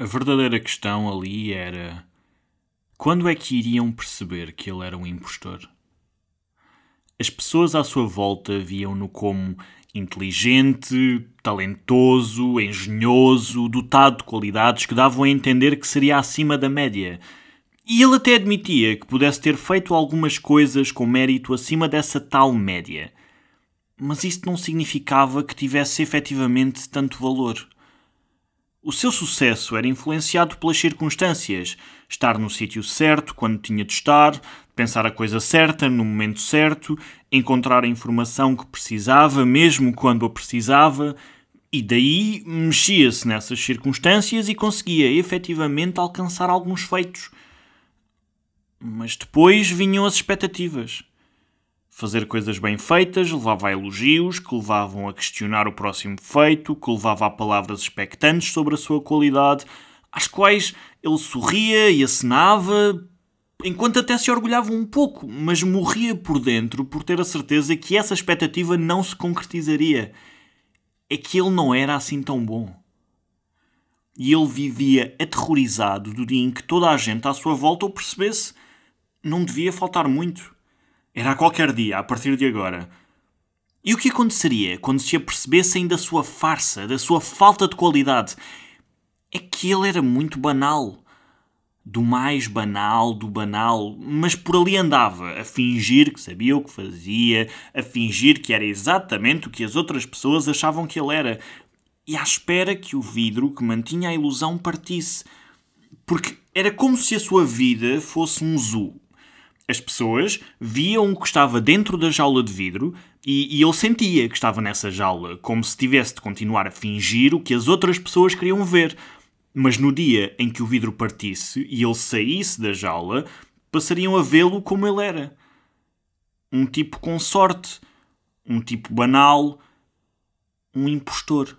A verdadeira questão ali era: quando é que iriam perceber que ele era um impostor? As pessoas à sua volta viam-no como inteligente, talentoso, engenhoso, dotado de qualidades que davam a entender que seria acima da média. E ele até admitia que pudesse ter feito algumas coisas com mérito acima dessa tal média. Mas isso não significava que tivesse efetivamente tanto valor. O seu sucesso era influenciado pelas circunstâncias, estar no sítio certo quando tinha de estar, pensar a coisa certa no momento certo, encontrar a informação que precisava mesmo quando a precisava, e daí mexia-se nessas circunstâncias e conseguia efetivamente alcançar alguns feitos. Mas depois vinham as expectativas. Fazer coisas bem feitas levava a elogios, que levavam a questionar o próximo feito, que levava a palavras expectantes sobre a sua qualidade, às quais ele sorria e acenava, enquanto até se orgulhava um pouco, mas morria por dentro por ter a certeza que essa expectativa não se concretizaria. É que ele não era assim tão bom. E ele vivia aterrorizado do dia em que toda a gente à sua volta o percebesse. Não devia faltar muito era a qualquer dia, a partir de agora. E o que aconteceria quando se apercebessem da sua farsa, da sua falta de qualidade? É que ele era muito banal. Do mais banal do banal, mas por ali andava, a fingir que sabia o que fazia, a fingir que era exatamente o que as outras pessoas achavam que ele era, e à espera que o vidro que mantinha a ilusão partisse. Porque era como se a sua vida fosse um zoo as pessoas viam o que estava dentro da jaula de vidro e, e ele sentia que estava nessa jaula, como se tivesse de continuar a fingir o que as outras pessoas queriam ver. Mas no dia em que o vidro partisse e ele saísse da jaula, passariam a vê-lo como ele era. Um tipo com sorte, um tipo banal, um impostor.